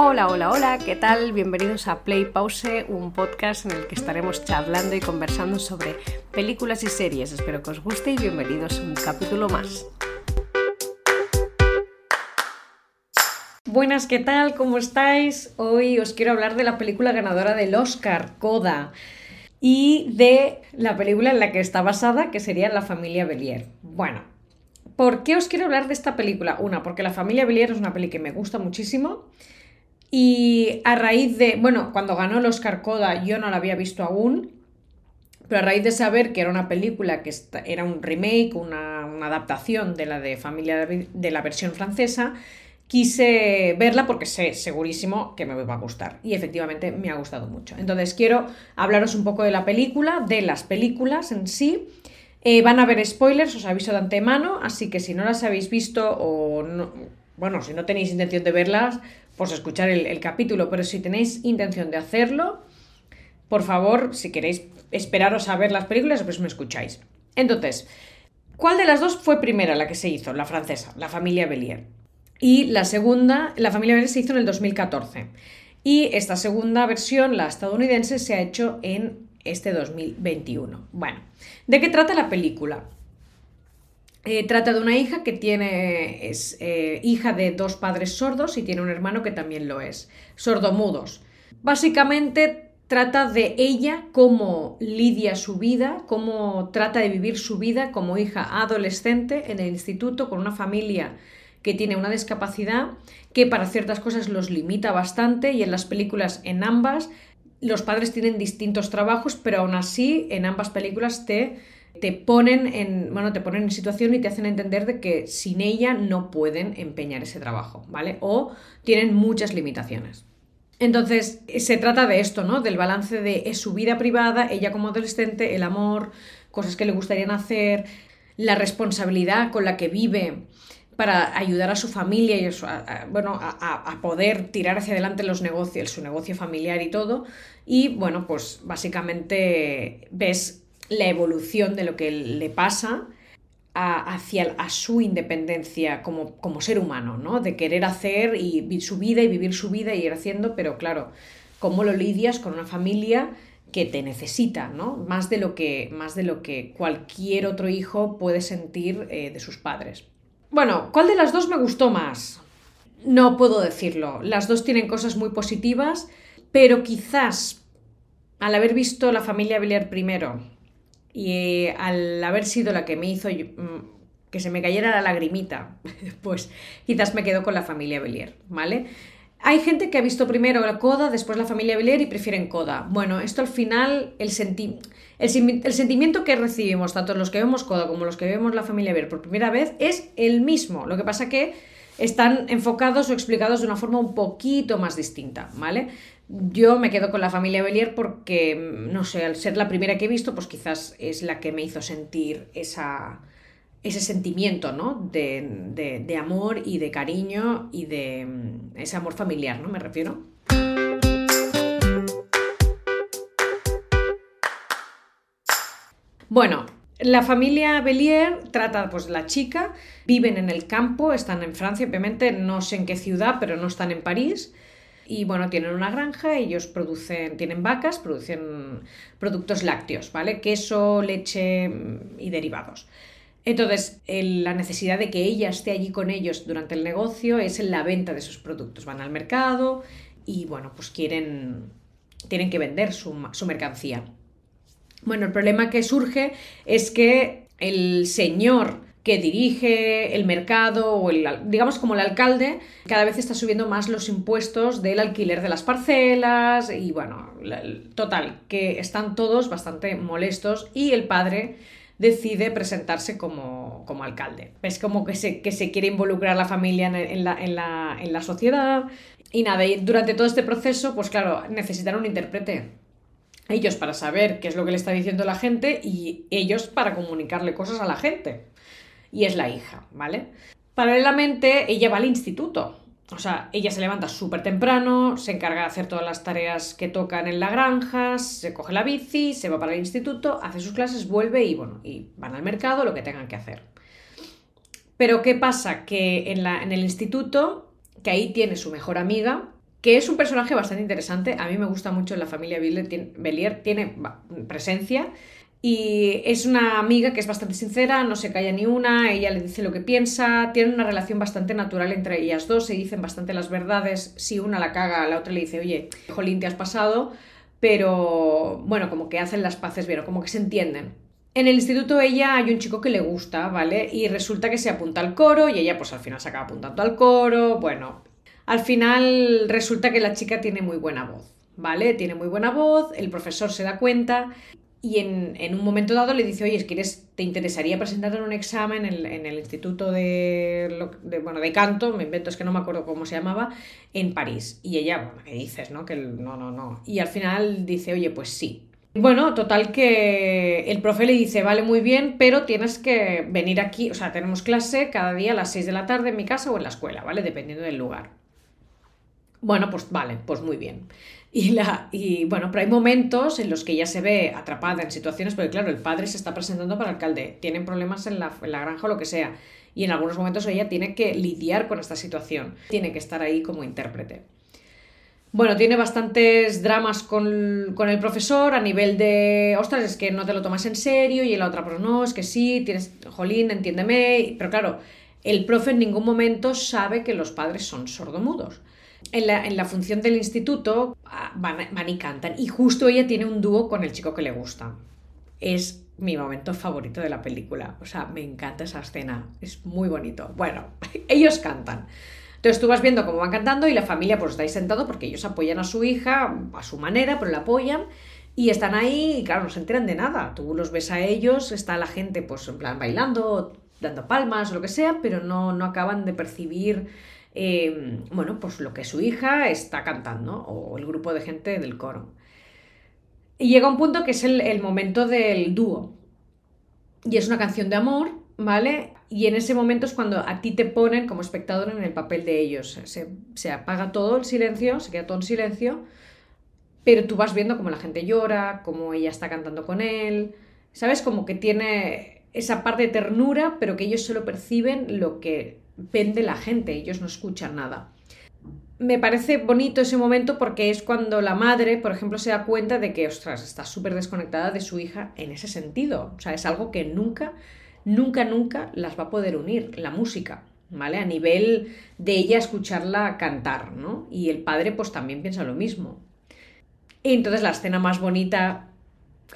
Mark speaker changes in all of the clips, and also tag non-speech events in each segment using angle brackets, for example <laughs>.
Speaker 1: Hola, hola, hola, ¿qué tal? Bienvenidos a Play Pause, un podcast en el que estaremos charlando y conversando sobre películas y series. Espero que os guste y bienvenidos a un capítulo más. Buenas, ¿qué tal? ¿Cómo estáis? Hoy os quiero hablar de la película ganadora del Oscar, Coda, y de la película en la que está basada, que sería La familia Belier. Bueno, ¿por qué os quiero hablar de esta película? Una, porque La familia Belier es una peli que me gusta muchísimo. Y a raíz de, bueno, cuando ganó el Oscar Coda yo no la había visto aún, pero a raíz de saber que era una película que era un remake, una, una adaptación de la de familia de la versión francesa, quise verla porque sé segurísimo que me va a gustar. Y efectivamente me ha gustado mucho. Entonces quiero hablaros un poco de la película, de las películas en sí. Eh, van a haber spoilers, os aviso de antemano, así que si no las habéis visto o no, bueno, si no tenéis intención de verlas, pues escuchar el, capítulo, pero si tenéis intención de hacerlo, por favor, si queréis esperaros a ver las películas, pues me escucháis. Entonces, ¿cuál de las dos fue primera la que se hizo? La francesa, la familia Bellier. Y la segunda, la familia Bellier se hizo en el 2014. Y esta segunda versión, la estadounidense, se ha hecho en este 2021. Bueno, ¿de qué trata la película? Eh, trata de una hija que tiene, es eh, hija de dos padres sordos y tiene un hermano que también lo es, sordomudos. Básicamente trata de ella, cómo lidia su vida, cómo trata de vivir su vida como hija adolescente en el instituto con una familia que tiene una discapacidad que para ciertas cosas los limita bastante y en las películas en ambas los padres tienen distintos trabajos, pero aún así en ambas películas te te ponen en, bueno, te ponen en situación y te hacen entender de que sin ella no pueden empeñar ese trabajo, ¿vale? O tienen muchas limitaciones. Entonces, se trata de esto, ¿no? Del balance de su vida privada, ella como adolescente, el amor, cosas que le gustarían hacer, la responsabilidad con la que vive para ayudar a su familia y bueno, a, a, poder tirar hacia adelante los negocios, su negocio familiar y todo. Y bueno, pues básicamente ves la evolución de lo que le pasa hacia su independencia como, como, ser humano, ¿no? De querer hacer y su vida y vivir su vida y ir haciendo, pero claro, cómo lo lidias con una familia que te necesita, ¿no? Más de lo que, más de lo que cualquier otro hijo puede sentir eh, de sus padres. Bueno, ¿cuál de las dos me gustó más? No puedo decirlo. Las dos tienen cosas muy positivas, pero quizás al haber visto la familia Villar primero y al haber sido la que me hizo mm, que se me cayera la lagrimita, <laughs> pues quizás me quedo con la familia Belier, ¿vale? Hay gente que ha visto primero la Coda, después la familia Belier y prefieren Coda. Bueno, esto al final, el, el, sentimiento que recibimos, tanto los que vemos Coda como los que vemos la familia Belier por primera vez, es el mismo. Lo que pasa que están enfocados o explicados de una forma un poquito más distinta, ¿vale? Yo me quedo con la familia Belier porque, no sé, al ser la primera que he visto, pues quizás es la que me hizo sentir esa, ese sentimiento, ¿no? De, de, amor y de cariño y de mm, ese amor familiar, ¿no? Me refiero. Bueno, la familia Belier trata, pues la chica, viven en el campo, están en Francia, obviamente, no sé en qué ciudad, pero no están en París y bueno, tienen una granja, ellos producen, tienen vacas, producen productos lácteos, ¿vale? Queso, leche mm, y derivados. Entonces, la necesidad de que ella esté allí con ellos durante el negocio es en la venta de esos productos. Van al mercado y bueno, pues quieren, tienen que vender su, su mercancía. Bueno, el problema que surge es que el señor que dirige el mercado o el, digamos como el alcalde, cada vez está subiendo más los impuestos del alquiler de las parcelas y bueno, total, que están todos bastante molestos y el padre decide presentarse como, como alcalde. Es como que se, que se quiere involucrar la familia en, la, en, la, en la sociedad y nada, y durante todo este proceso, pues claro, necesitan un intérprete ellos para saber qué es lo que le está diciendo la gente y ellos para comunicarle cosas a la gente y es la hija, ¿vale? Paralelamente, ella va al instituto. O sea, ella se levanta súper temprano, se encarga de hacer todas las tareas que tocan en la granja, se coge la bici, se va para el instituto, hace sus clases, vuelve y bueno, y van al mercado, lo que tengan que hacer. Pero ¿qué pasa? Que en, la, en el instituto, que ahí tiene su mejor amiga, que es un personaje bastante interesante. A mí me gusta mucho la familia Belier, tiene presencia. Y es una amiga que es bastante sincera, no se calla ni una, ella le dice lo que piensa, tiene una relación bastante natural entre ellas dos, se dicen bastante las verdades, si una la caga, la otra le dice, oye, jolín, te has pasado, pero bueno, como que hacen las paces bien, como que se entienden. En el instituto ella hay un chico que le gusta, ¿vale? Y resulta que se apunta al coro y ella pues al final se acaba apuntando al coro, bueno, al final resulta que la chica tiene muy buena voz, ¿vale? Tiene muy buena voz, el profesor se da cuenta y en, un momento dado le dice, oye, ¿quieres, ¿te interesaría presentar en un examen en, el Instituto de, bueno, de Canto, me invento, es que no me acuerdo cómo se llamaba, en París? Y ella, bueno, ¿qué dices, no? Que no, no, no. Y al final dice, oye, pues sí. Bueno, total que el profe le dice, vale, muy bien, pero tienes que venir aquí, o sea, tenemos clase cada día a las 6 de la tarde en mi casa o en la escuela, ¿vale? Dependiendo del lugar. Bueno, pues vale, pues muy bien. Y, la, y bueno, pero hay momentos en los que ella se ve atrapada en situaciones, porque claro, el padre se está presentando para alcalde, tienen problemas en la, en la granja o lo que sea, y en algunos momentos ella tiene que lidiar con esta situación, tiene que estar ahí como intérprete. Bueno, tiene bastantes dramas con, con, el profesor a nivel de, ostras, es que no te lo tomas en serio, y la otra, pero no, es que sí, tienes, jolín, entiéndeme, pero claro, el profe en ningún momento sabe que los padres son sordomudos en la, función del instituto ah, van, y cantan. Y justo ella tiene un dúo con el chico que le gusta. Es mi momento favorito de la película. O sea, me encanta esa escena. Es muy bonito. Bueno, <laughs> ellos cantan. Entonces tú vas viendo cómo van cantando y la familia pues está ahí sentado porque ellos apoyan a su hija a su manera, pero la apoyan y están ahí y claro, no se enteran de nada. Tú los ves a ellos, está la gente pues en plan bailando, dando palmas o lo que sea, pero no, no acaban de percibir Em, bueno, pues lo que su hija está cantando o el grupo de gente del coro. Y llega un punto que es el, momento del dúo. Y es una canción de amor, ¿vale? Y en ese momento es cuando a ti te ponen como espectador en el papel de ellos. Se, se apaga todo el silencio, se queda todo en silencio, pero tú vas viendo cómo la gente llora, cómo ella está cantando con él. ¿Sabes? Como que tiene esa parte de ternura, pero que ellos solo perciben lo que vende la gente, ellos no escuchan nada. Me parece bonito ese momento porque es cuando la madre, por ejemplo, se da cuenta de que, ostras, está súper desconectada de su hija en ese sentido. O sea, es algo que nunca, nunca, nunca las va a poder unir, la música, ¿vale? A nivel de ella escucharla cantar, ¿no? Y el padre pues también piensa lo mismo. Y entonces la escena más bonita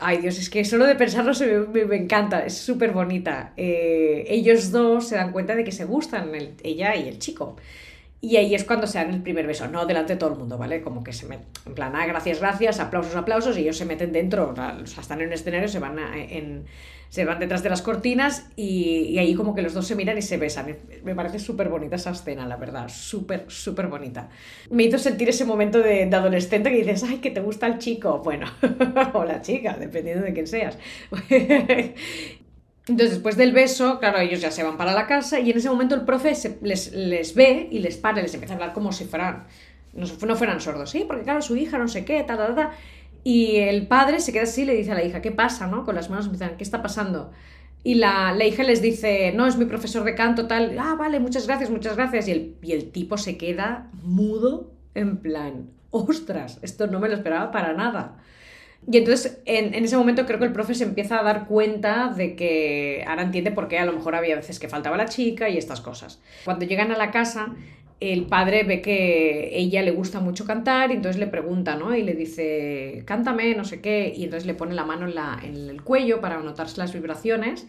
Speaker 1: Ay Dios, es que solo de pensarlo me, encanta, es súper bonita. Eh, ellos dos se dan cuenta de que se gustan, ella y el chico. Y ahí es cuando se dan el primer beso, no delante de todo el mundo, ¿vale? Como que se meten, en plan, ah, gracias, gracias, aplausos, aplausos, y ellos se meten dentro, o sea, están en un escenario, se van, en, se van detrás de las cortinas y, ahí como que los dos se miran y se besan. Me parece súper bonita esa escena, la verdad, súper, súper bonita. Me hizo sentir ese momento de, de, adolescente que dices, ay, que te gusta el chico, bueno, <laughs> o la chica, dependiendo de quién seas. <laughs> Entonces, después del beso, claro, ellos ya se van para la casa y en ese momento el profe les, les, ve y les para les empieza a hablar como si fueran, no, no fueran sordos, ¿sí? Porque claro, su hija no sé qué, tal, tal, tal. Y el padre se queda así y le dice a la hija, ¿qué pasa, no? Con las manos empiezan, ¿qué está pasando? Y la, la, hija les dice, no, es mi profesor de canto, tal, ah, vale, muchas gracias, muchas gracias. Y el, y el tipo se queda mudo, en plan, ostras, esto no me lo esperaba para nada. Y entonces en, ese momento creo que el profe se empieza a dar cuenta de que ahora entiende por qué a lo mejor había veces que faltaba la chica y estas cosas. Cuando llegan a la casa, el padre ve que ella le gusta mucho cantar y entonces le pregunta, ¿no? Y le dice, cántame, no sé qué, y entonces le pone la mano en, la, en el cuello para notarse las vibraciones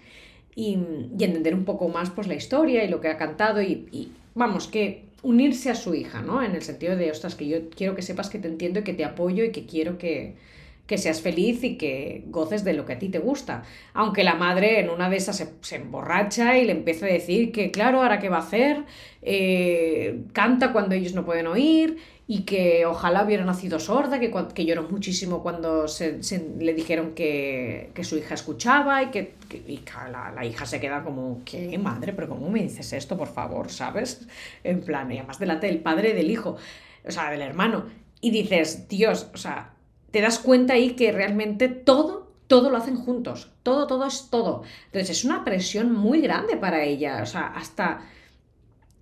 Speaker 1: y, entender un poco más pues la historia y lo que ha cantado y, y vamos, que unirse a su hija, ¿no? En el sentido de, ostras, que yo quiero que sepas que te entiendo y que te apoyo y que quiero que, que seas feliz y que goces de lo que a ti te gusta. Aunque la madre en una de esas se, emborracha y le empieza a decir que, claro, ahora qué va a hacer, eh, canta cuando ellos no pueden oír y que ojalá hubiera nacido sorda, que, que lloró muchísimo cuando se, le dijeron que, su hija escuchaba y que, la, hija se queda como, ¿qué madre? Pero ¿cómo me dices esto, por favor? ¿Sabes? En plan, y además delante del padre del hijo, o sea, del hermano. Y dices, Dios, o sea, te das cuenta ahí que realmente todo, todo lo hacen juntos. Todo, todo es todo. Entonces es una presión muy grande para ella. O sea, hasta,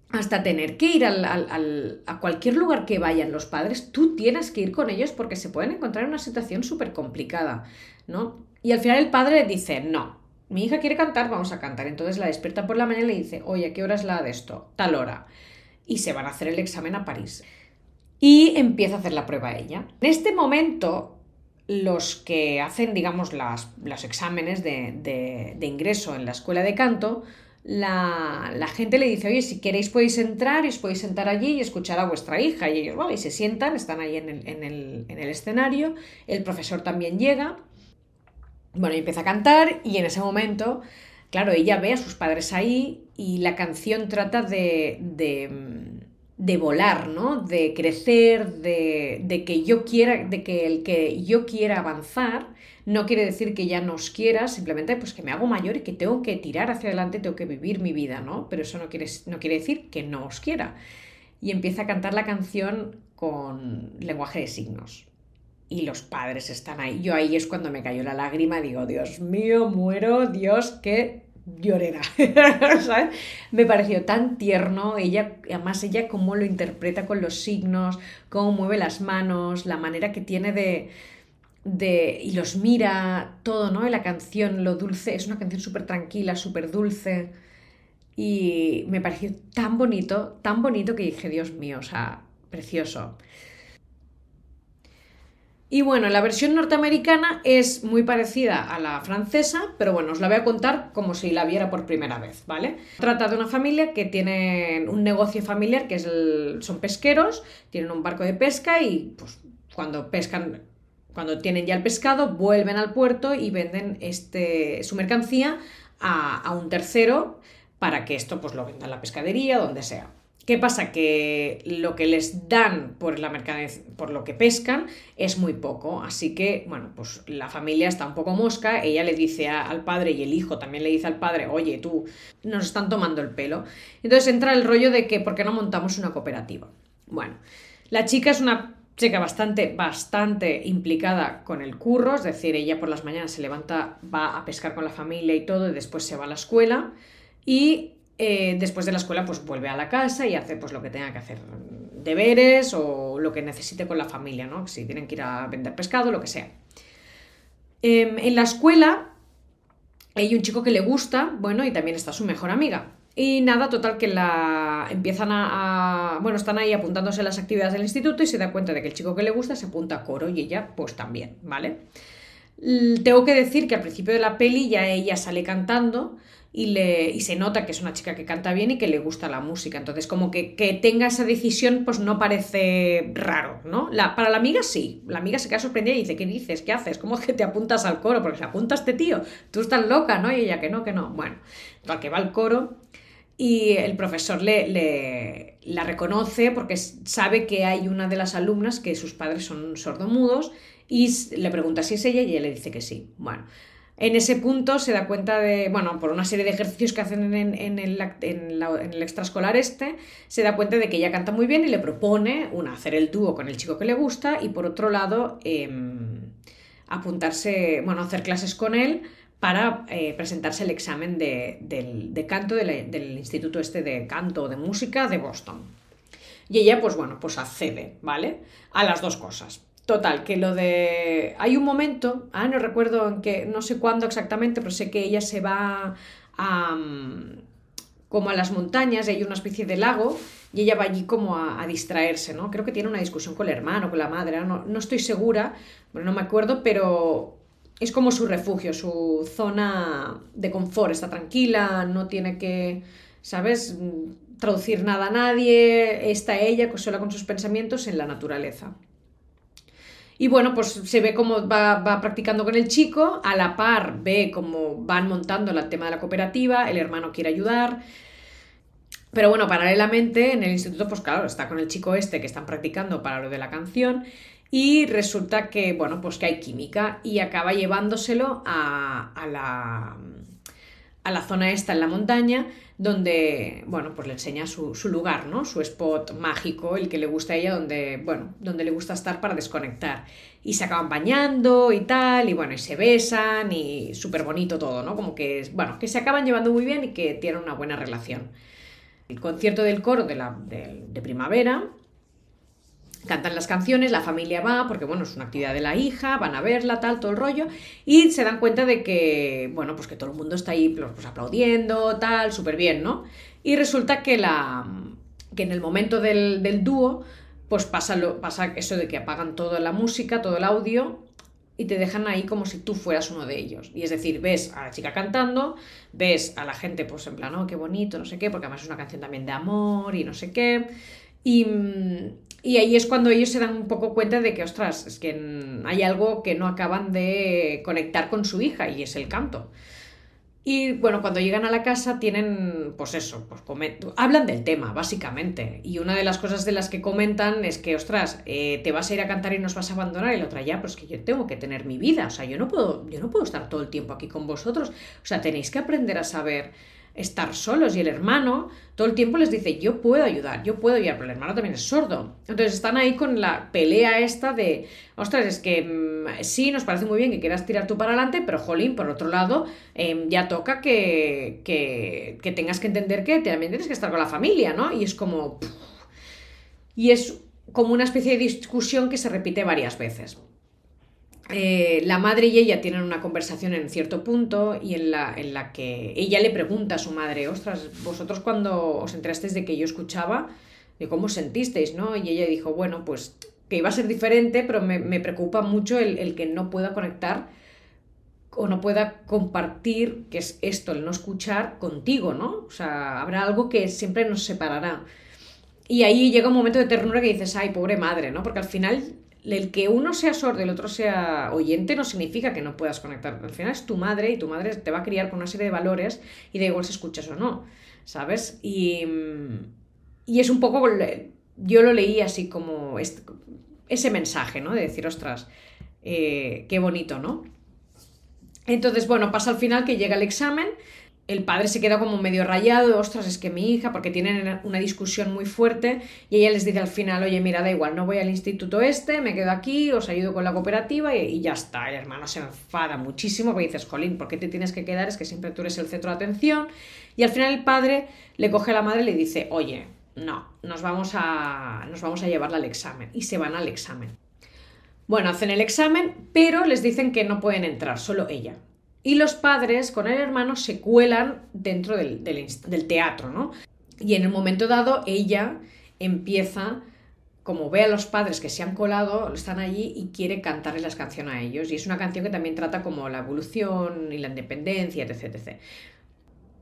Speaker 1: hasta tener que ir a cualquier lugar que vayan los padres, tú tienes que ir con ellos porque se pueden encontrar en una situación súper complicada, ¿no? Y al final el padre dice, no, mi hija quiere cantar, vamos a cantar. Entonces la despierta por la mañana y le dice, oye, ¿a qué hora es la de esto? Tal hora. Y se van a hacer el examen a París. Y empieza a hacer la prueba ella. En este momento, los que hacen, digamos, las, los exámenes de, de ingreso en la escuela de canto, la, gente le dice, oye, si queréis podéis entrar y os podéis sentar allí y escuchar a vuestra hija. Y ellos, vale, y se sientan, están ahí en el, escenario, el profesor también llega, bueno, y empieza a cantar y en ese momento, claro, ella ve a sus padres ahí y la canción trata de, volar, ¿no? De crecer, de, de que yo quiera, de que el que yo quiera avanzar no quiere decir que ya no os quiera, simplemente pues que me hago mayor y que tengo que tirar hacia adelante, tengo que vivir mi vida, ¿no? Pero eso no quiere, no quiere decir que no os quiera. Y empieza a cantar la canción con lenguaje de signos. Y los padres están ahí. Yo ahí es cuando me cayó la lágrima, digo, Dios mío, muero, Dios, qué llorera. <laughs> Me pareció tan tierno, ella, además ella cómo lo interpreta con los signos, cómo mueve las manos, la manera que tiene de, de, y los mira todo, ¿no? La canción, lo dulce, es una canción súper tranquila, súper dulce. Y me pareció tan bonito, tan bonito que dije, Dios mío, o sea, precioso. Y bueno, la versión norteamericana es muy parecida a la francesa, pero bueno, os la voy a contar como si la viera por primera vez, ¿vale? Trata de una familia que tiene un negocio familiar que son pesqueros, tienen un barco de pesca y pues cuando pescan cuando tienen ya el pescado, vuelven al puerto y venden este, su mercancía a, un tercero para que esto pues, lo venda en la pescadería, donde sea. ¿Qué pasa? Que lo que les dan por, la por lo que pescan es muy poco. Así que, bueno, pues la familia está un poco mosca. Ella le dice al padre y el hijo también le dice al padre, oye, tú, nos están tomando el pelo. Entonces entra el rollo de que, ¿por qué no montamos una cooperativa? Bueno, la chica es una chica bastante, bastante implicada con el curro, es decir, ella por las mañanas se levanta, va a pescar con la familia y todo, y después se va a la escuela y eh, después de la escuela pues vuelve a la casa y hace pues lo que tenga que hacer, deberes o lo que necesite con la familia, ¿no? Si tienen que ir a vender pescado, lo que sea. Em, en la escuela hay un chico que le gusta, bueno, y también está su mejor amiga. Y nada, total que la empiezan a, Bueno, están ahí apuntándose a las actividades del instituto y se da cuenta de que el chico que le gusta se apunta a coro y ella pues también, ¿vale? Tengo que decir que al principio de la peli ya ella sale cantando y, le, y se nota que es una chica que canta bien y que le gusta la música. Entonces, como que, que tenga esa decisión, pues no parece raro, ¿no? La, para la amiga sí. La amiga se queda sorprendida y dice, ¿qué dices? ¿Qué haces? ¿Cómo es que te apuntas al coro? Porque se apunta este tío. Tú estás loca, ¿no? Y ella que no, que no. Bueno, al que va al coro y el profesor le, le, la reconoce porque sabe que hay una de las alumnas que sus padres son sordomudos y le pregunta si es ella y ella le dice que sí. Bueno, en ese punto se da cuenta de, bueno, por una serie de ejercicios que hacen en, el, en, extraescolar este, se da cuenta de que ella canta muy bien y le propone, una, hacer el dúo con el chico que le gusta y por otro lado, em, apuntarse, bueno, hacer clases con él para eh, presentarse el examen de, canto del instituto este de canto o de música de Boston. Y ella, pues bueno, pues accede, ¿vale? A las dos cosas. Total, que lo de... Hay un momento, ah, no recuerdo en qué, no sé cuándo exactamente, pero sé que ella se va a... Mm, como a las montañas, hay una especie de lago y ella va allí como a, distraerse, ¿no? Creo que tiene una discusión con el hermano, con la madre, no, no estoy segura, no me acuerdo, pero es como su refugio, su zona de confort, está tranquila, no tiene que, ¿sabes?, traducir nada a nadie, está ella sola con sus pensamientos en la naturaleza. Y bueno, pues se ve cómo va, practicando con el chico, a la par ve cómo van montando el tema de la cooperativa, el hermano quiere ayudar. Pero bueno, paralelamente en el instituto, pues claro, está con el chico este que están practicando para lo de la canción y resulta que, bueno, pues que hay química y acaba llevándoselo a, la, a la zona esta en la montaña donde, bueno, pues le enseña su, lugar, ¿no? Su spot mágico, el que le gusta a ella, donde, bueno, donde le gusta estar para desconectar. Y se acaban bañando y tal, y bueno, y se besan y súper bonito todo, ¿no? Como que, bueno, que se acaban llevando muy bien y que tienen una buena relación. el concierto del coro de, la, de primavera, cantan las canciones, la familia va, porque bueno, es una actividad de la hija, van a verla, tal, todo el rollo, y se dan cuenta de que, bueno, pues que todo el mundo está ahí pues, pues aplaudiendo, tal, súper bien, ¿no? Y resulta que, la, que en el momento del, del dúo, pues pasa, lo, pasa eso de que apagan toda la música, todo el audio, y te dejan ahí como si tú fueras uno de ellos. Y es decir, ves a la chica cantando, ves a la gente pues en plan, oh, qué bonito, no sé qué, porque además es una canción también de amor y no sé qué. Y, y ahí es cuando ellos se dan un poco cuenta de que, ostras, es que hay algo que no acaban de conectar con su hija y es el canto. Y bueno, cuando llegan a la casa tienen, pues eso, pues hablan del tema, básicamente. Y una de las cosas de las que comentan es que, ostras, eh, te vas a ir a cantar y nos vas a abandonar. Y la otra, ya, pues que yo tengo que tener mi vida. O sea, yo no puedo, yo no puedo estar todo el tiempo aquí con vosotros. O sea, tenéis que aprender a saber estar solos y el hermano todo el tiempo les dice yo puedo ayudar, yo puedo ayudar, pero el hermano también es sordo. Entonces están ahí con la pelea esta de, ostras, es que mm, sí, nos parece muy bien que quieras tirar tú para adelante, pero jolín, por otro lado, em, ya toca que, que, que, tengas que entender que también tienes que estar con la familia, ¿no? Y es como... Y es como una especie de discusión que se repite varias veces. Eh, la madre y ella tienen una conversación en cierto punto y en la, en la que ella le pregunta a su madre, ostras, vosotros cuando os enterasteis de que yo escuchaba, de cómo sentisteis, ¿no? Y ella dijo, bueno, pues que iba a ser diferente, pero me, preocupa mucho el, el, que no pueda conectar o no pueda compartir, que es esto, el no escuchar contigo, ¿no? O sea, habrá algo que siempre nos separará. Y ahí llega un momento de ternura que dices, ay, pobre madre, ¿no? Porque al final el que uno sea sordo y el otro sea oyente no significa que no puedas conectar. Al final es tu madre y tu madre te va a criar con una serie de valores y da igual si escuchas o no, ¿sabes? Y, y es un poco, yo lo leí así como ese mensaje, ¿no? De decir, ostras, eh, qué bonito, ¿no? Entonces, bueno, pasa al final que llega el examen el padre se queda como medio rayado, ostras, es que mi hija, porque tienen una discusión muy fuerte y ella les dice al final, oye, mira, da igual, no voy al instituto este, me quedo aquí, os ayudo con la cooperativa y, ya está. El hermano se enfada muchísimo porque dices, Jolín, ¿por qué te tienes que quedar? Es que siempre tú eres el centro de atención. Y al final el padre le coge a la madre y le dice, oye, no, nos vamos a, nos vamos a llevarla al examen. Y se van al examen. Bueno, hacen el examen, pero les dicen que no pueden entrar, solo ella. Y los padres con el hermano se cuelan dentro del, teatro, ¿no? Y en el momento dado ella empieza, como ve a los padres que se han colado, están allí y quiere cantarles las canciones a ellos. Y es una canción que también trata como la evolución y la independencia, etc. etc.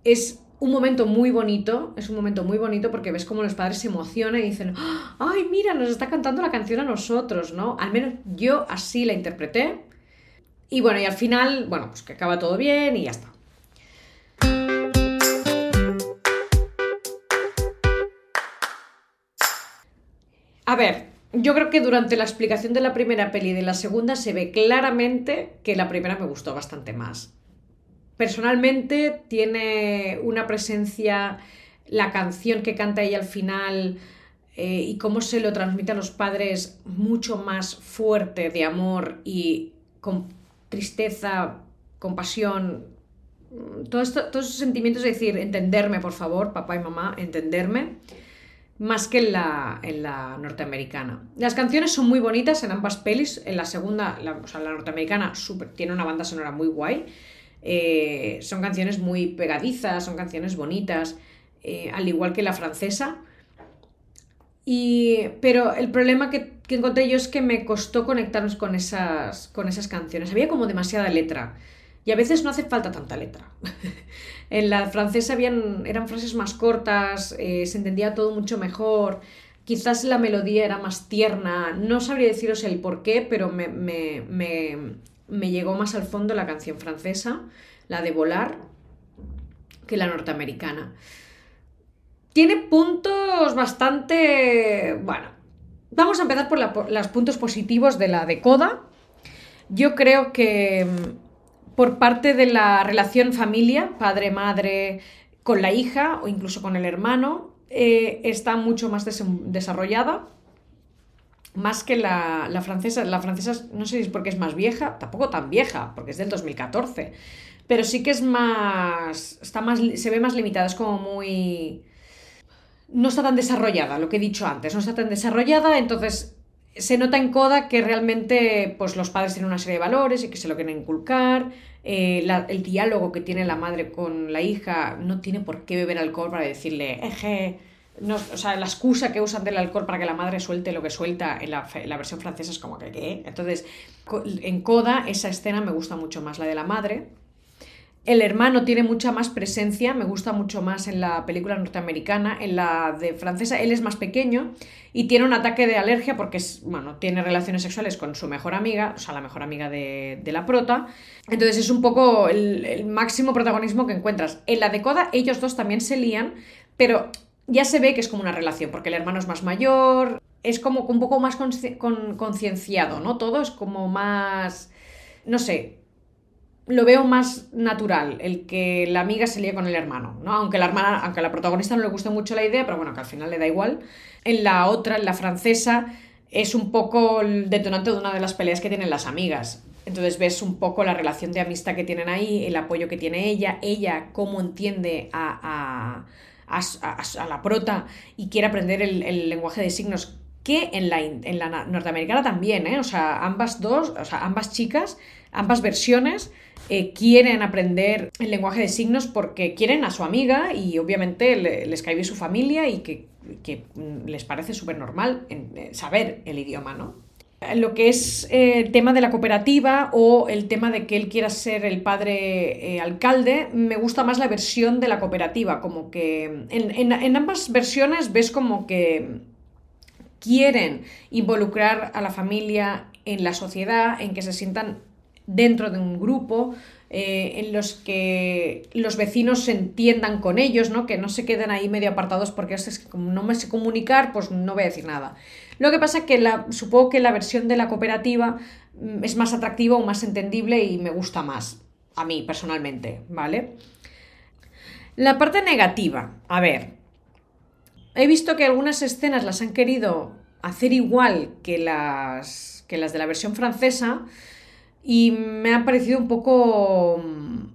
Speaker 1: Es un momento muy bonito, es un momento muy bonito porque ves como los padres se emocionan y dicen, ay, mira, nos está cantando la canción a nosotros, ¿no? Al menos yo así la interpreté y bueno, y al final, bueno, pues que acaba todo bien y ya está. A ver, yo creo que durante la explicación de la primera peli y de la segunda se ve claramente que la primera me gustó bastante más. Personalmente tiene una presencia, la canción que canta ella al final eh, y cómo se lo transmite a los padres mucho más fuerte de amor y con tristeza, compasión, todo todos esos sentimientos, es decir, entenderme, por favor, papá y mamá, entenderme, más que en la, en la norteamericana. Las canciones son muy bonitas en ambas pelis, en la segunda, la, o sea, la norteamericana tiene una banda sonora muy guay, eh, son canciones muy pegadizas, son canciones bonitas, eh, al igual que la francesa, y, pero el problema que, que, encontré yo es que me costó conectarnos con esas, con esas canciones. Había como demasiada letra. Y a veces no hace falta tanta letra. <laughs> en la francesa habían, eran frases más cortas, eh, se entendía todo mucho mejor. Quizás la melodía era más tierna. No sabría deciros el por qué, pero me, me, me, me llegó más al fondo la canción francesa, la de Volar, que la norteamericana tiene puntos bastante... Bueno, vamos a empezar por, los puntos positivos de la de Coda. Yo creo que mm, por parte de la relación familia, padre-madre, con la hija o incluso con el hermano, eh, está mucho más desarrollada. Más que la, la, francesa. La francesa no sé si es porque es más vieja, tampoco tan vieja, porque es del 2014. Pero sí que es más. Está más. se ve más limitada, es como muy no está tan desarrollada, lo que he dicho antes, no está tan desarrollada, entonces se nota en Coda que realmente pues, los padres tienen una serie de valores y que se lo quieren inculcar. Eh, el diálogo que tiene la madre con la hija no tiene por qué beber alcohol para decirle, eje. No, o sea, la excusa que usan del alcohol para que la madre suelte lo que suelta en la, en la versión francesa es como que, ¿qué? Entonces, en Coda, esa escena me gusta mucho más, la de la madre, el hermano tiene mucha más presencia, me gusta mucho más en la película norteamericana, en la de francesa, él es más pequeño y tiene un ataque de alergia porque es, bueno, tiene relaciones sexuales con su mejor amiga, o sea, la mejor amiga de, la prota. Entonces es un poco el, máximo protagonismo que encuentras. En la de Coda ellos dos también se lían, pero ya se ve que es como una relación, porque el hermano es más mayor, es como un poco más concienciado, ¿no? Todo es como más, no sé, lo veo más natural, el que la amiga se líe con el hermano, ¿no? Aunque la hermana, aunque a la protagonista no le guste mucho la idea, pero bueno, que al final le da igual. En la otra, en la francesa, es un poco el detonante de una de las peleas que tienen las amigas. Entonces ves un poco la relación de amistad que tienen ahí, el apoyo que tiene ella, ella cómo entiende a, a, la prota y quiere aprender el, el lenguaje de signos que en la, en la norteamericana también, ¿eh? O sea, ambas dos, o sea, ambas chicas, ambas versiones eh, quieren aprender el lenguaje de signos porque quieren a su amiga y obviamente les cae bien su familia y que, mm, les parece súper normal eh, saber el idioma, ¿no? Lo que es eh, el tema de la cooperativa o el tema de que él quiera ser el padre alcalde, me gusta más la versión de la cooperativa, como que en ambas versiones ves como que quieren involucrar a la familia en la sociedad, en que se sientan dentro de un grupo, eh, en los que los vecinos se entiendan con ellos, ¿no? que no se queden ahí medio apartados porque es como no me sé comunicar, pues no voy a decir nada. Lo que pasa es que la, supongo que la versión de la cooperativa mm, es más atractiva o más entendible y me gusta más, a mí personalmente, ¿vale? La parte negativa, a ver, he visto que algunas escenas las han querido hacer igual que las, que las de la versión francesa, y me ha parecido un poco mm,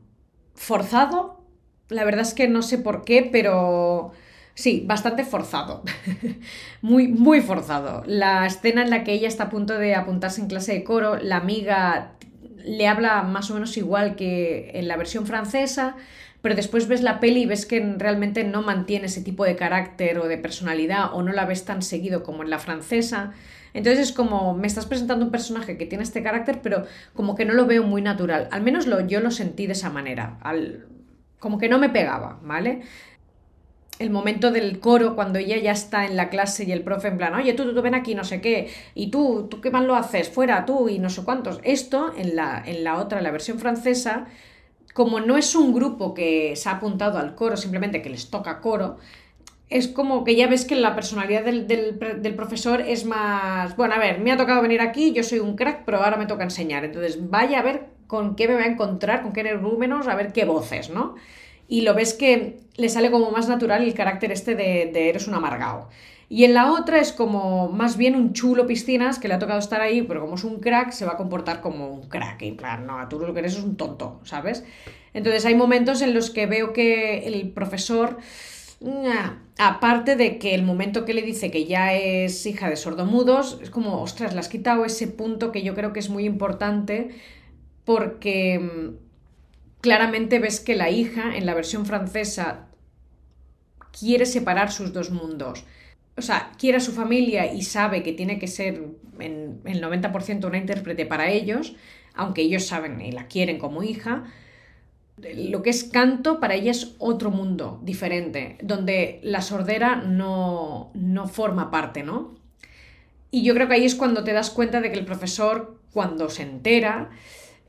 Speaker 1: forzado. La verdad es que no sé por qué, pero sí, bastante forzado. <laughs> muy, muy forzado. La escena en la que ella está a punto de apuntarse en clase de coro, la amiga le habla más o menos igual que en la versión francesa, pero después ves la peli y ves que realmente no mantiene ese tipo de carácter o de personalidad o no la ves tan seguido como en la francesa. Entonces es como, me estás presentando un personaje que tiene este carácter, pero como que no lo veo muy natural. Al menos lo, yo lo sentí de esa manera, al, como que no me pegaba, ¿vale? el momento del coro, cuando ella ya está en la clase y el profe en plan, oye, tú, tú, ven aquí, no sé qué, y tú, tú qué mal lo haces, fuera tú, y no sé cuántos. Esto, en la, en la otra, en la versión francesa, como no es un grupo que se ha apuntado al coro, simplemente que les toca coro, es como que ya ves que la personalidad del, profesor es más, bueno, a ver, me ha tocado venir aquí, yo soy un crack, pero ahora me toca enseñar. Entonces, vaya a ver con qué me voy a encontrar, con qué energúmenos, a ver qué voces, ¿no? Y lo ves que le sale como más natural el carácter este de, de eres un amargado. Y en la otra es como más bien un chulo piscinas que le ha tocado estar ahí, pero como es un crack, se va a comportar como un crack. En plan, no, tú lo que eres es un tonto, ¿sabes? Entonces hay momentos en los que veo que el profesor Aparte de que el momento que le dice que ya es hija de sordomudos, es como, ostras, le has quitado ese punto que yo creo que es muy importante porque mm, claramente ves que la hija en la versión francesa quiere separar sus dos mundos. O sea, quiere a su familia y sabe que tiene que ser en el 90% una intérprete para ellos, aunque ellos saben y la quieren como hija, lo que es canto para ella es otro mundo diferente, donde la sordera no, no forma parte, ¿no? Y yo creo que ahí es cuando te das cuenta de que el profesor, cuando se entera,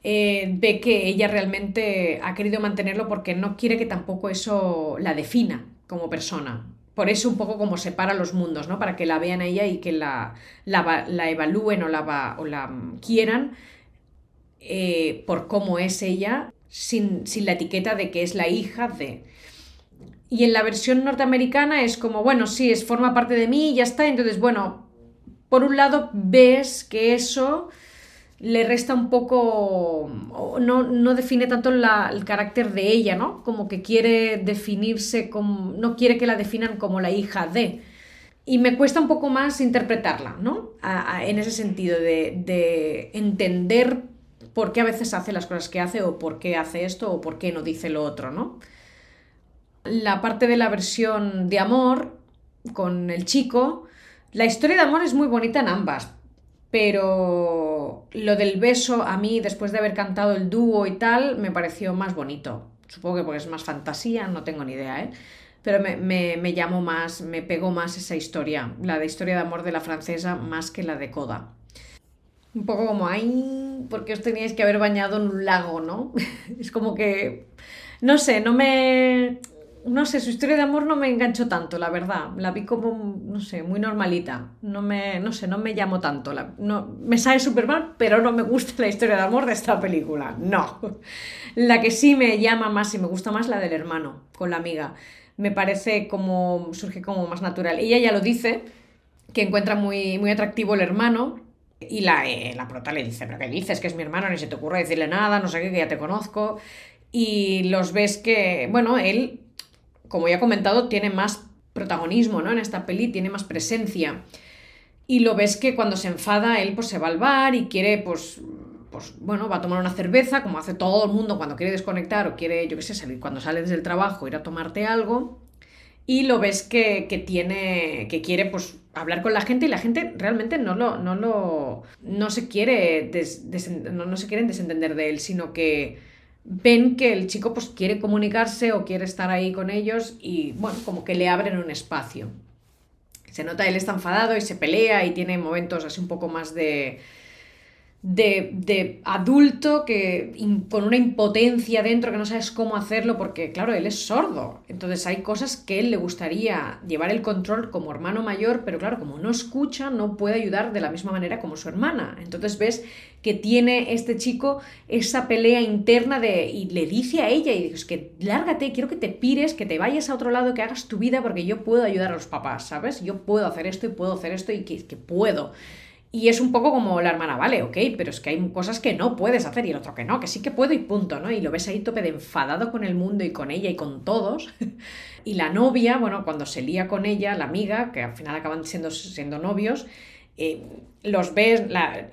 Speaker 1: eh, ve que ella realmente ha querido mantenerlo porque no quiere que tampoco eso la defina como persona. Por eso un poco como separa los mundos, ¿no? Para que la vean a ella y que la, la, evalúen o la, o la quieran eh, por cómo es ella sin, la etiqueta de que es la hija de. Y en la versión norteamericana es como, bueno, sí, es, forma parte de mí y ya está. Entonces, bueno, por un lado ves que eso le resta un poco, no, no define tanto el carácter de ella, ¿no? Como que quiere definirse como, no quiere que la definan como la hija de. Y me cuesta un poco más interpretarla, ¿no? en ese sentido de, de entender por qué a veces hace las cosas que hace o por qué hace esto o por qué no dice lo otro, ¿no? La parte de la versión de amor con el chico, la historia de amor es muy bonita en ambas, pero lo del beso a mí, después de haber cantado el dúo y tal, me pareció más bonito. Supongo que porque es más fantasía, no tengo ni idea, ¿eh? Pero me, me, llamó más, me pegó más esa historia, la de historia de amor de la francesa, más que la de Coda. Un poco como, ay, porque os teníais que haber bañado en un lago, ¿no? <laughs> es como que, no sé, no me no sé, su historia de amor no me enganchó tanto, la verdad. La vi como, no sé, muy normalita. No me, no sé, no me llamo tanto. no, me sale súper mal, pero no me gusta la historia de amor de esta película. No. La que sí me llama más y me gusta más, la del hermano, con la amiga. Me parece como, surge como más natural. Ella ya lo dice, que encuentra muy, muy atractivo el hermano. Y la, eh, la prota le dice, pero ¿qué dices? Que es mi hermano, ni se te ocurre decirle nada, no sé qué, que ya te conozco. Y los ves que, bueno, él como ya he comentado, tiene más protagonismo ¿no? en esta peli, tiene más presencia. Y lo ves que cuando se enfada, él pues se va al bar y quiere, pues, pues bueno, va a tomar una cerveza, como hace todo el mundo cuando quiere desconectar o quiere, yo qué sé, salir cuando sales del trabajo, ir a tomarte algo. Y lo ves que, tiene, que quiere, pues, hablar con la gente y la gente realmente no lo, no lo, no se quiere, no, no se quieren desentender de él, sino que ven que el chico pues quiere comunicarse o quiere estar ahí con ellos y bueno, como que le abren un espacio. Se nota él está enfadado y se pelea y tiene momentos así un poco más de, de, adulto que con una impotencia dentro que no sabes cómo hacerlo porque, claro, él es sordo. Entonces hay cosas que él le gustaría llevar el control como hermano mayor, pero claro, como no escucha, no puede ayudar de la misma manera como su hermana. Entonces ves que tiene este chico esa pelea interna de y le dice a ella y dices que lárgate, quiero que te pires, que te vayas a otro lado, que hagas tu vida porque yo puedo ayudar a los papás, ¿sabes? Yo puedo hacer esto y puedo hacer esto y que puedo. Y es un poco como la hermana, vale, ok, pero es que hay cosas que no puedes hacer y el otro que no, que sí que puedo y punto, ¿no? Y lo ves ahí tope de enfadado con el mundo y con ella y con todos. <laughs> y la novia, bueno, cuando se lía con ella, la amiga, que al final acaban siendo, siendo novios, eh, los ves,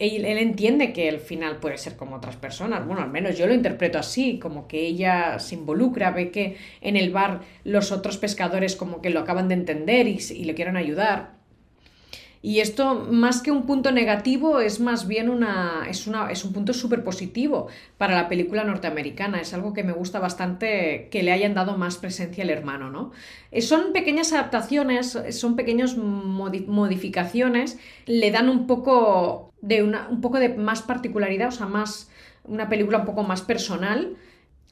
Speaker 1: él, entiende que el final puede ser como otras personas, bueno, al menos yo lo interpreto así, como que ella se involucra, ve que en el bar los otros pescadores como que lo acaban de entender y, y le quieren ayudar. Y esto, más que un punto negativo, es más bien una, es una, es un punto súper positivo para la película norteamericana. Es algo que me gusta bastante que le hayan dado más presencia al hermano, ¿no? Eh, son pequeñas adaptaciones, son pequeñas modificaciones, le dan un poco de una, un poco de más particularidad, o sea, más, una película un poco más personal.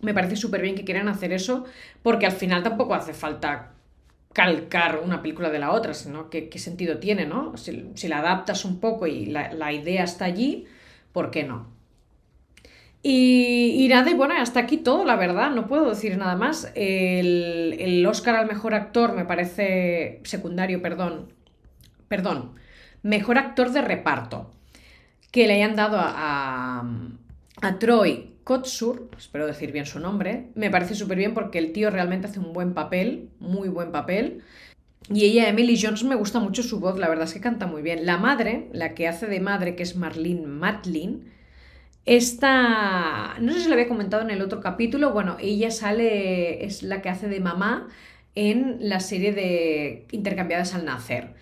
Speaker 1: Me parece súper bien que quieran hacer eso, porque al final tampoco hace falta calcar una película de la otra, sino qué, qué sentido tiene, ¿no? Si, la adaptas un poco y la, idea está allí, ¿por qué no? Y, nada, y bueno, hasta aquí todo, la verdad, no puedo decir nada más. El, el Oscar al mejor actor me parece secundario, perdón, perdón, mejor actor de reparto que le hayan dado a, a Troy Kotsur, espero decir bien su nombre, me parece súper bien porque el tío realmente hace un buen papel, muy buen papel. Y ella, Emily Jones, me gusta mucho su voz, la verdad es que canta muy bien. La madre, la que hace de madre, que es Marlene Matlin, esta, no sé si lo había comentado en el otro capítulo, bueno, ella sale, es la que hace de mamá en la serie de Intercambiadas al Nacer.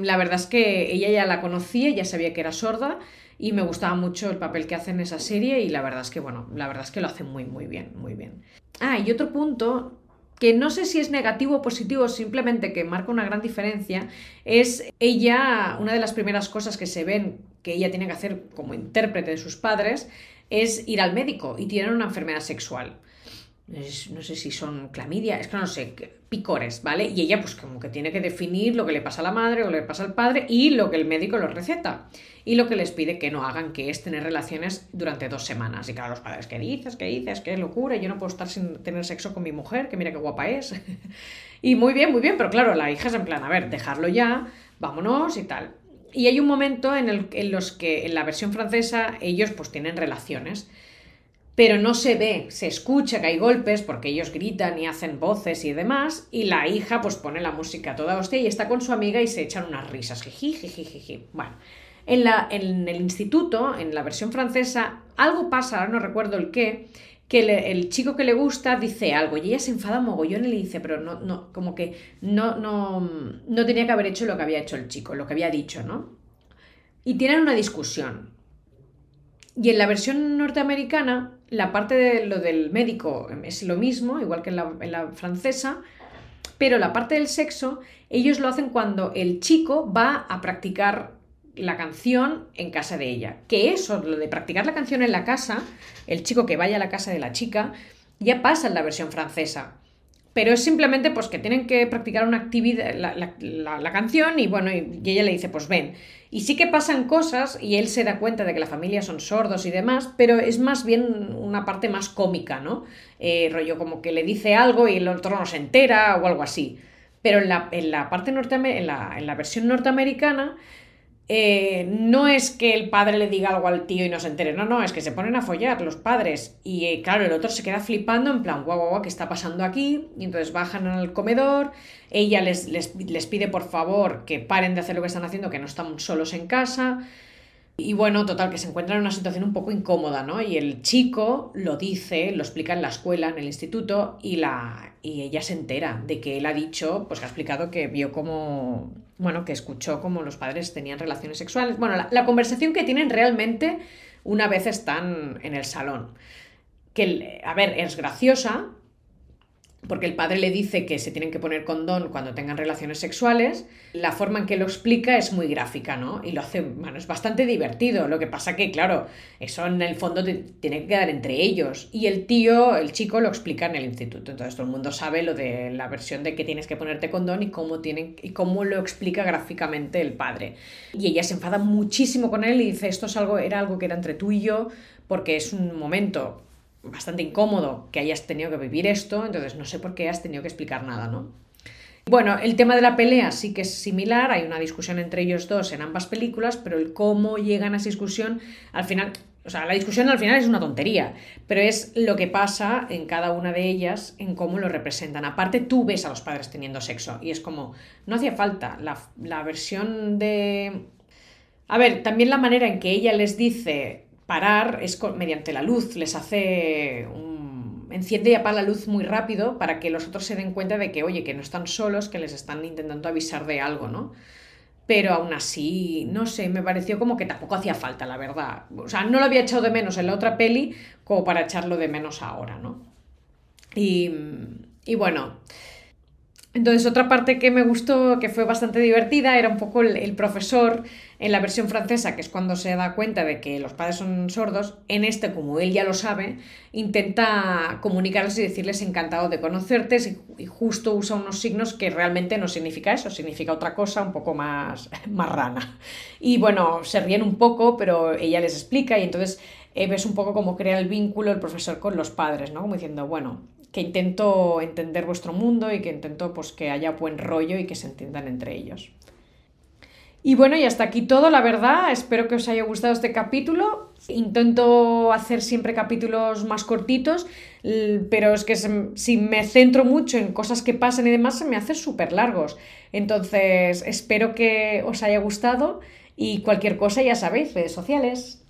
Speaker 1: La verdad es que ella ya la conocía, ya sabía que era sorda y me gustaba mucho el papel que hace en esa serie y la verdad es que, bueno, la verdad es que lo hace muy, muy bien, muy bien. Ah, y otro punto que no sé si es negativo o positivo, simplemente que marca una gran diferencia, es ella, una de las primeras cosas que se ven que ella tiene que hacer como intérprete de sus padres, es ir al médico y tiene una enfermedad sexual no sé si son clamidia, es que no sé, picores, ¿vale? Y ella pues como que tiene que definir lo que le pasa a la madre o le pasa al padre y lo que el médico les receta. Y lo que les pide que no hagan, que es tener relaciones durante dos semanas. Y claro, los padres, ¿qué dices? ¿Qué dices? ¿Qué locura? Yo no puedo estar sin tener sexo con mi mujer, que mira qué guapa es. <laughs> y muy bien, muy bien, pero claro, la hija es en plan, a ver, dejarlo ya, vámonos y tal. Y hay un momento en, el, en los que en la versión francesa ellos pues tienen relaciones pero no se ve, se escucha que hay golpes porque ellos gritan y hacen voces y demás, y la hija pues pone la música toda hostia y está con su amiga y se echan unas risas, jiji, Bueno, en, la, en el instituto, en la versión francesa, algo pasa, ahora no recuerdo el qué, que el chico que le gusta dice algo y ella se enfada mogollón y le dice, pero no, no, como que no, no, no tenía que haber hecho lo que había hecho el chico, lo que había dicho, ¿no? Y tienen una discusión. Y en la versión norteamericana, la parte de lo del médico es lo mismo, igual que en la, francesa, pero la parte del sexo, ellos lo hacen cuando el chico va a practicar la canción en casa de ella. Que eso, lo de practicar la canción en la casa, el chico que vaya a la casa de la chica, ya pasa en la versión francesa. Pero es simplemente pues que tienen que practicar una actividad, la, canción, y bueno, y ella le dice, pues ven, y sí que pasan cosas y él se da cuenta de que la familia son sordos y demás, pero es más bien una parte más cómica, ¿no? Eh, rollo como que le dice algo y el otro no se entera o algo así. Pero en la, en la parte norteamericana, en la versión norteamericana, eh, no es que el padre le diga algo al tío y no se entere, no, no, es que se ponen a follar los padres y eh, claro, el otro se queda flipando en plan, guau, guau, guau, ¿qué está pasando aquí? Y entonces bajan al comedor, ella les, les, les pide por favor que paren de hacer lo que están haciendo, que no están solos en casa, y bueno, total, que se encuentran en una situación un poco incómoda, ¿no? Y el chico lo dice, lo explica en la escuela, en el instituto, y, la, y ella se entera de que él ha dicho, pues que ha explicado que vio como, bueno, que escuchó como los padres tenían relaciones sexuales. Bueno, la, la conversación que tienen realmente una vez están en el salón. Que, a ver, es graciosa, porque el padre le dice que se tienen que poner condón cuando tengan relaciones sexuales, la forma en que lo explica es muy gráfica, ¿no? Y lo hace, bueno, es bastante divertido. Lo que pasa que, claro, eso en el fondo tiene que quedar entre ellos. Y el tío, el chico, lo explica en el instituto. Entonces todo el mundo sabe lo de la versión de que tienes que ponerte condón y cómo, tienen, y cómo lo explica gráficamente el padre. Y ella se enfada muchísimo con él y dice, esto es algo, era algo que era entre tú y yo, porque es un momento bastante incómodo que hayas tenido que vivir esto, entonces no sé por qué has tenido que explicar nada, ¿no? Bueno, el tema de la pelea sí que es similar, hay una discusión entre ellos dos en ambas películas, pero el cómo llegan a esa discusión, al final, o sea, la discusión al final es una tontería, pero es lo que pasa en cada una de ellas, en cómo lo representan. Aparte, tú ves a los padres teniendo sexo y es como, no hacía falta, la, la versión de... A ver, también la manera en que ella les dice parar es mediante la luz, les hace un... enciende y apaga la luz muy rápido para que los otros se den cuenta de que, oye, que no están solos, que les están intentando avisar de algo, ¿no? Pero aún así, no sé, me pareció como que tampoco hacía falta, la verdad. O sea, no lo había echado de menos en la otra peli como para echarlo de menos ahora, ¿no? Y, y bueno, entonces, otra parte que me gustó, que fue bastante divertida, era un poco el, profesor en la versión francesa, que es cuando se da cuenta de que los padres son sordos. En este, como él ya lo sabe, intenta comunicarles y decirles encantado de conocerte y, justo usa unos signos que realmente no significa eso, significa otra cosa un poco más <laughs> marrana. Y bueno, se ríen un poco, pero ella les explica y entonces eh, ves un poco cómo crea el vínculo el profesor con los padres, ¿no? Como diciendo, bueno, que intento entender vuestro mundo y que intento pues, que haya buen rollo y que se entiendan entre ellos. Y bueno, y hasta aquí todo, la verdad. Espero que os haya gustado este capítulo. Intento hacer siempre capítulos más cortitos, pero es que si me centro mucho en cosas que pasan y demás, se me hacen súper largos. Entonces, espero que os haya gustado y cualquier cosa ya sabéis, redes sociales.